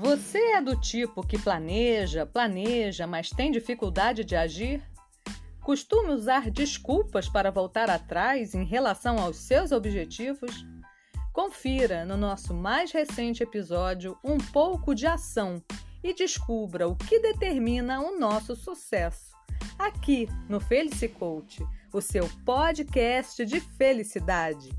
Você é do tipo que planeja, planeja, mas tem dificuldade de agir? Costuma usar desculpas para voltar atrás em relação aos seus objetivos? Confira no nosso mais recente episódio um pouco de ação e descubra o que determina o nosso sucesso. Aqui no Felice Coach, o seu podcast de felicidade.